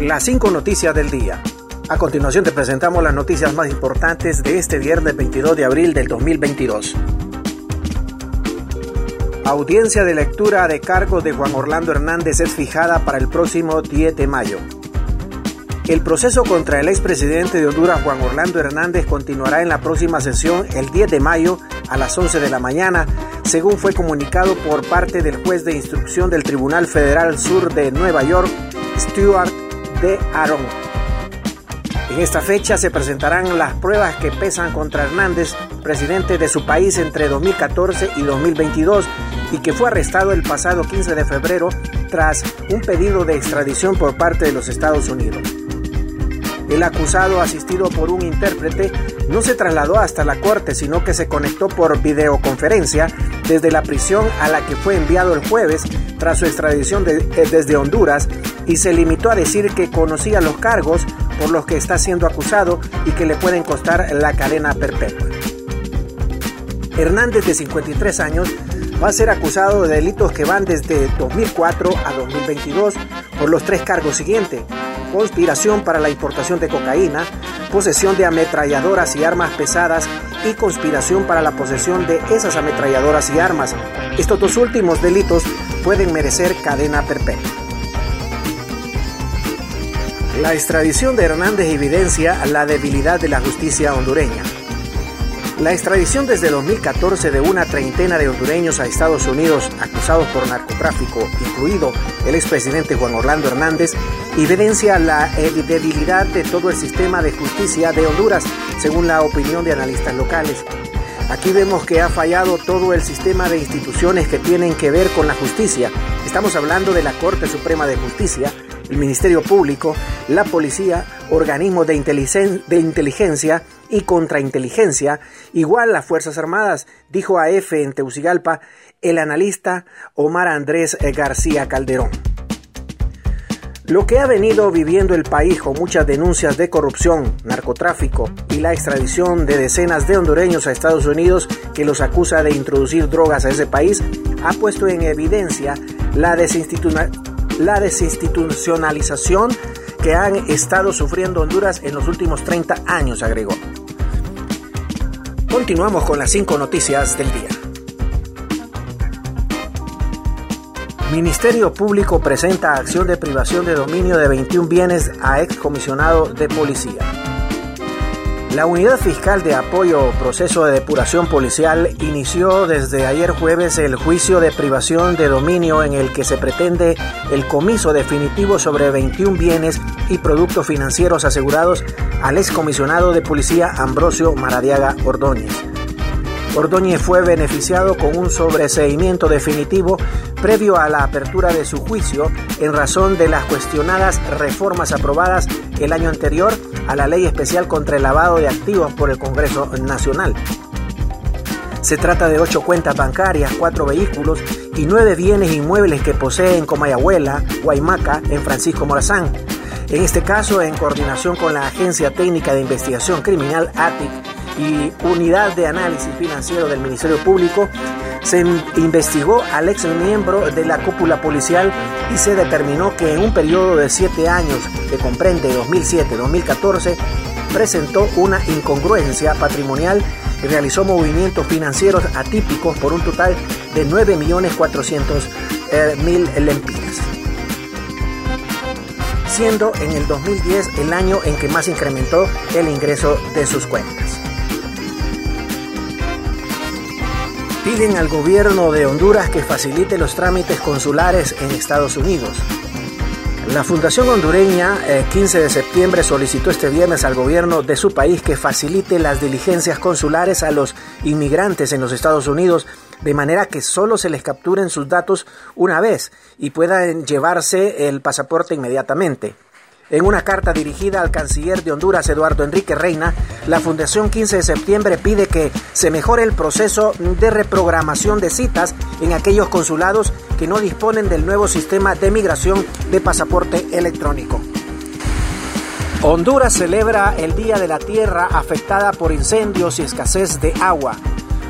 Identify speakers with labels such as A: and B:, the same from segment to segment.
A: las cinco noticias del día. A continuación te presentamos las noticias más importantes de este viernes 22 de abril del 2022. Audiencia de lectura de cargos de Juan Orlando Hernández es fijada para el próximo 10 de mayo. El proceso contra el expresidente de Honduras, Juan Orlando Hernández, continuará en la próxima sesión el 10 de mayo a las 11 de la mañana, según fue comunicado por parte del juez de instrucción del Tribunal Federal Sur de Nueva York, Stuart de Aaron. En esta fecha se presentarán las pruebas que pesan contra Hernández, presidente de su país entre 2014 y 2022, y que fue arrestado el pasado 15 de febrero tras un pedido de extradición por parte de los Estados Unidos. El acusado, asistido por un intérprete, no se trasladó hasta la corte, sino que se conectó por videoconferencia desde la prisión a la que fue enviado el jueves tras su extradición eh, desde Honduras y se limitó a decir que conocía los cargos por los que está siendo acusado y que le pueden costar la cadena perpetua. Hernández, de 53 años, va a ser acusado de delitos que van desde 2004 a 2022 por los tres cargos siguientes. Conspiración para la importación de cocaína, posesión de ametralladoras y armas pesadas y conspiración para la posesión de esas ametralladoras y armas. Estos dos últimos delitos pueden merecer cadena perpetua. La extradición de Hernández evidencia la debilidad de la justicia hondureña. La extradición desde 2014 de una treintena de hondureños a Estados Unidos acusados por narcotráfico, incluido el expresidente Juan Orlando Hernández, evidencia la debilidad de todo el sistema de justicia de Honduras, según la opinión de analistas locales. Aquí vemos que ha fallado todo el sistema de instituciones que tienen que ver con la justicia. Estamos hablando de la Corte Suprema de Justicia, el Ministerio Público, la Policía, organismos de, inteligencia y contrainteligencia, igual las Fuerzas Armadas, dijo a F en Teucigalpa el analista Omar Andrés García Calderón. Lo que ha venido viviendo el país con muchas denuncias de corrupción, narcotráfico y la extradición de decenas de hondureños a Estados Unidos que los acusa de introducir drogas a ese país, ha puesto en evidencia la, la desinstitucionalización que han estado sufriendo Honduras en los últimos 30 años, agregó. Continuamos con las cinco noticias del día. Ministerio Público presenta acción de privación de dominio de 21 bienes a excomisionado de policía. La Unidad Fiscal de Apoyo Proceso de Depuración Policial inició desde ayer jueves el juicio de privación de dominio en el que se pretende el comiso definitivo sobre 21 bienes y productos financieros asegurados al excomisionado de policía Ambrosio Maradiaga Ordóñez. Ordóñez fue beneficiado con un sobreseimiento definitivo previo a la apertura de su juicio en razón de las cuestionadas reformas aprobadas el año anterior a la Ley Especial contra el Lavado de Activos por el Congreso Nacional. Se trata de ocho cuentas bancarias, cuatro vehículos y nueve bienes inmuebles que posee en Comayagüela, Guaymaca, en Francisco Morazán. En este caso, en coordinación con la Agencia Técnica de Investigación Criminal, ATIC, y Unidad de Análisis Financiero del Ministerio Público, se investigó al ex miembro de la cúpula policial y se determinó que en un periodo de siete años, que comprende 2007-2014, presentó una incongruencia patrimonial y realizó movimientos financieros atípicos por un total de 9.400.000 eh, lempiras siendo en el 2010 el año en que más incrementó el ingreso de sus cuentas. Piden al gobierno de Honduras que facilite los trámites consulares en Estados Unidos. La Fundación Hondureña, el eh, 15 de septiembre, solicitó este viernes al gobierno de su país que facilite las diligencias consulares a los inmigrantes en los Estados Unidos, de manera que solo se les capturen sus datos una vez y puedan llevarse el pasaporte inmediatamente. En una carta dirigida al canciller de Honduras, Eduardo Enrique Reina, la Fundación 15 de septiembre pide que se mejore el proceso de reprogramación de citas en aquellos consulados que no disponen del nuevo sistema de migración de pasaporte electrónico. Honduras celebra el Día de la Tierra afectada por incendios y escasez de agua.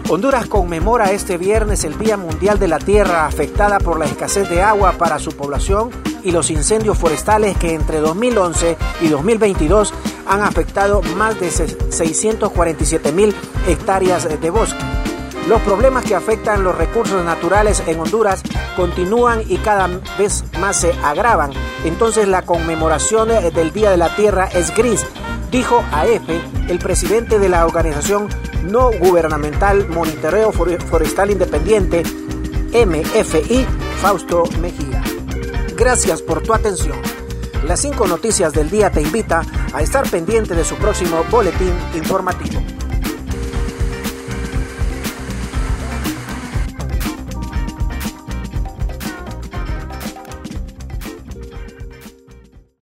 A: Honduras conmemora este viernes el Día Mundial de la Tierra afectada por la escasez de agua para su población y los incendios forestales que entre 2011 y 2022 han afectado más de 647 mil hectáreas de bosque. Los problemas que afectan los recursos naturales en Honduras continúan y cada vez más se agravan. Entonces la conmemoración del Día de la Tierra es gris, dijo a EFE el presidente de la organización no gubernamental Monitoreo Forestal Independiente, MFI, Fausto Mejía. Gracias por tu atención. Las cinco noticias del día te invita a estar pendiente de su próximo boletín informativo.